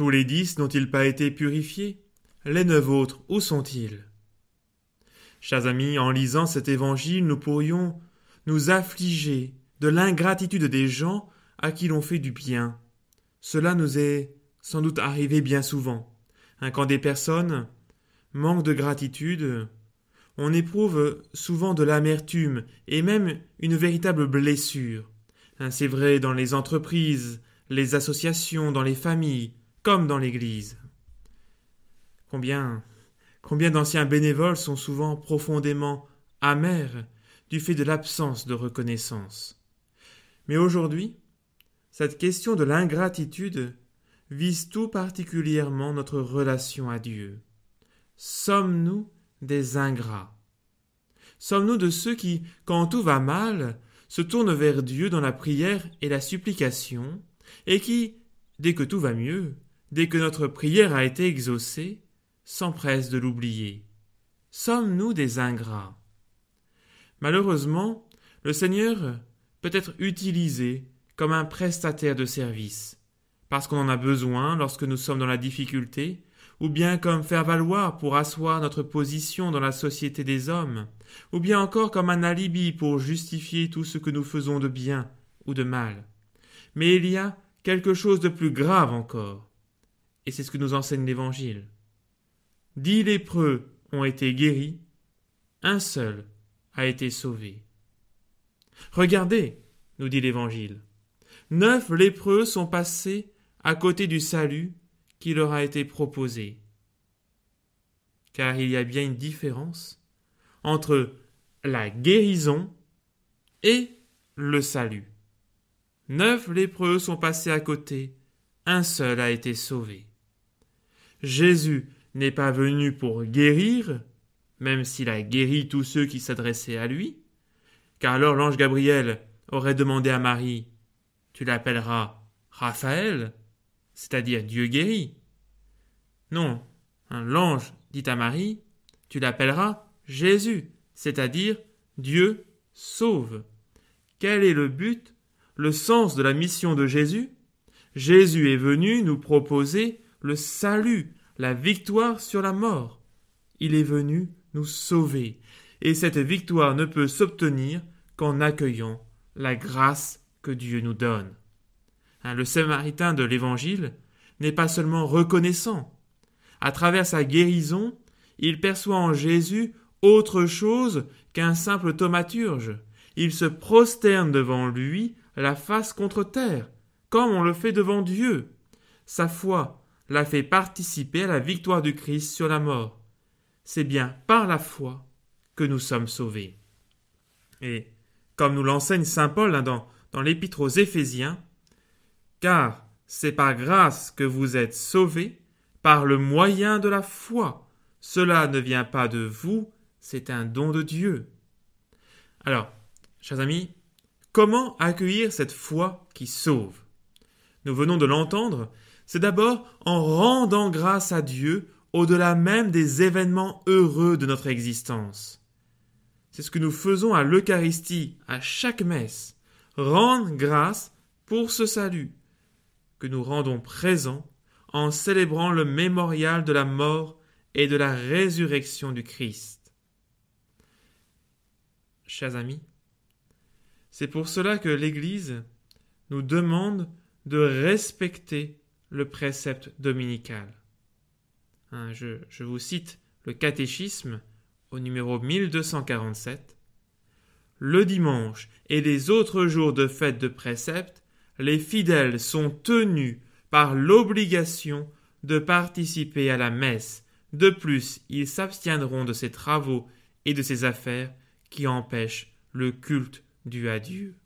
Tous les dix n'ont-ils pas été purifiés? Les neuf autres, où sont-ils? Chers amis, en lisant cet évangile, nous pourrions nous affliger de l'ingratitude des gens à qui l'on fait du bien. Cela nous est sans doute arrivé bien souvent. Quand des personnes manquent de gratitude, on éprouve souvent de l'amertume et même une véritable blessure. Hein, c'est vrai dans les entreprises, les associations, dans les familles, comme dans l'Église. Combien, combien d'anciens bénévoles sont souvent profondément amers du fait de l'absence de reconnaissance. Mais aujourd'hui, cette question de l'ingratitude vise tout particulièrement notre relation à Dieu. Sommes-nous des ingrats? Sommes-nous de ceux qui, quand tout va mal, se tournent vers Dieu dans la prière et la supplication, et qui, dès que tout va mieux, dès que notre prière a été exaucée, s'empressent de l'oublier Sommes-nous des ingrats? Malheureusement, le Seigneur peut être utilisé comme un prestataire de service, parce qu'on en a besoin lorsque nous sommes dans la difficulté, ou bien comme faire valoir pour asseoir notre position dans la société des hommes, ou bien encore comme un alibi pour justifier tout ce que nous faisons de bien ou de mal. Mais il y a quelque chose de plus grave encore, et c'est ce que nous enseigne l'Évangile. Dix lépreux ont été guéris, un seul a été sauvé. Regardez, nous dit l'Évangile, neuf lépreux sont passés à côté du salut qui leur a été proposé. Car il y a bien une différence entre la guérison et le salut. Neuf lépreux sont passés à côté, un seul a été sauvé. Jésus n'est pas venu pour guérir, même s'il a guéri tous ceux qui s'adressaient à lui, car alors l'ange Gabriel aurait demandé à Marie Tu l'appelleras Raphaël, c'est-à-dire Dieu guérit. Non, l'ange dit à Marie Tu l'appelleras Jésus, c'est-à-dire Dieu sauve. Quel est le but, le sens de la mission de Jésus? Jésus est venu nous proposer le salut, la victoire sur la mort. Il est venu nous sauver. Et cette victoire ne peut s'obtenir qu'en accueillant la grâce que Dieu nous donne. Hein, le Samaritain de l'Évangile n'est pas seulement reconnaissant. À travers sa guérison, il perçoit en Jésus autre chose qu'un simple thaumaturge. Il se prosterne devant lui, la face contre terre, comme on le fait devant Dieu. Sa foi l'a fait participer à la victoire du Christ sur la mort c'est bien par la foi que nous sommes sauvés. Et comme nous l'enseigne Saint Paul hein, dans, dans l'épître aux Éphésiens, car c'est par grâce que vous êtes sauvés, par le moyen de la foi. Cela ne vient pas de vous, c'est un don de Dieu. Alors, chers amis, comment accueillir cette foi qui sauve? Nous venons de l'entendre, c'est d'abord en rendant grâce à Dieu au-delà même des événements heureux de notre existence. C'est ce que nous faisons à l'Eucharistie, à chaque messe, rendre grâce pour ce salut, que nous rendons présent en célébrant le mémorial de la mort et de la résurrection du Christ. Chers amis, c'est pour cela que l'Église nous demande de respecter le précepte dominical. Hein, je, vous cite le catéchisme au numéro 1247. Le dimanche et les autres jours de fête de précepte, les fidèles sont tenus par l'obligation de participer à la messe. De plus, ils s'abstiendront de ces travaux et de ces affaires qui empêchent le culte dû à Dieu.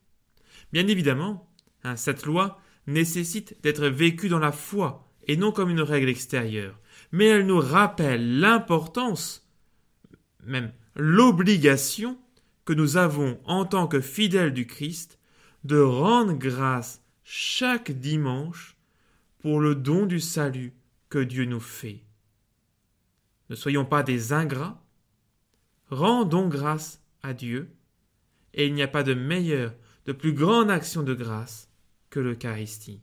Bien évidemment, hein, cette loi nécessite d'être vécue dans la foi et non comme une règle extérieure mais elle nous rappelle l'importance, même l'obligation que nous avons en tant que fidèles du Christ de rendre grâce chaque dimanche pour le don du salut que Dieu nous fait. Ne soyons pas des ingrats, rendons grâce à Dieu, et il n'y a pas de meilleure, de plus grande action de grâce l'Eucharistie.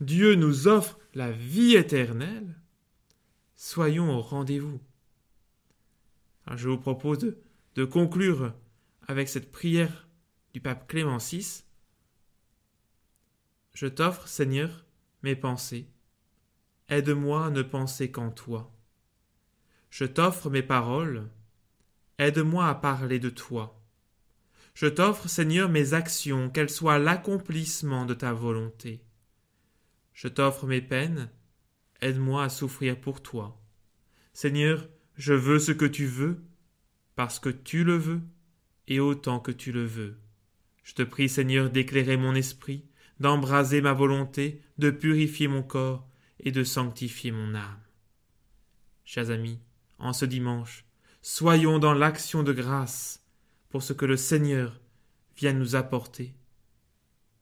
Dieu nous offre la vie éternelle, soyons au rendez-vous. je vous propose de conclure avec cette prière du pape Clément VI. Je t'offre, Seigneur, mes pensées. Aide-moi à ne penser qu'en toi. Je t'offre mes paroles. Aide-moi à parler de toi. Je t'offre, Seigneur, mes actions, qu'elles soient l'accomplissement de ta volonté. Je t'offre mes peines. Aide-moi à souffrir pour toi. Seigneur, je veux ce que tu veux, parce que tu le veux, et autant que tu le veux. Je te prie, Seigneur, d'éclairer mon esprit, d'embraser ma volonté, de purifier mon corps et de sanctifier mon âme. Chers amis, en ce dimanche, soyons dans l'action de grâce pour ce que le Seigneur vient nous apporter.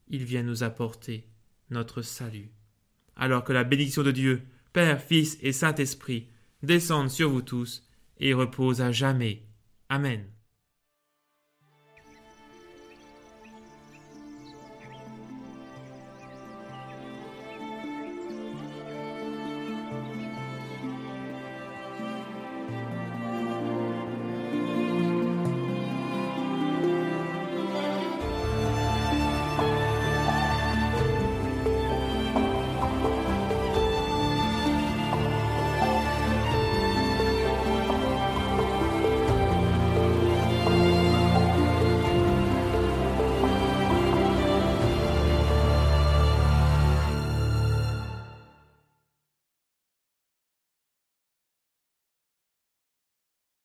Il vient nous apporter notre salut. Alors que la bénédiction de Dieu, Père, Fils et Saint-Esprit descendent sur vous tous et repose à jamais. Amen.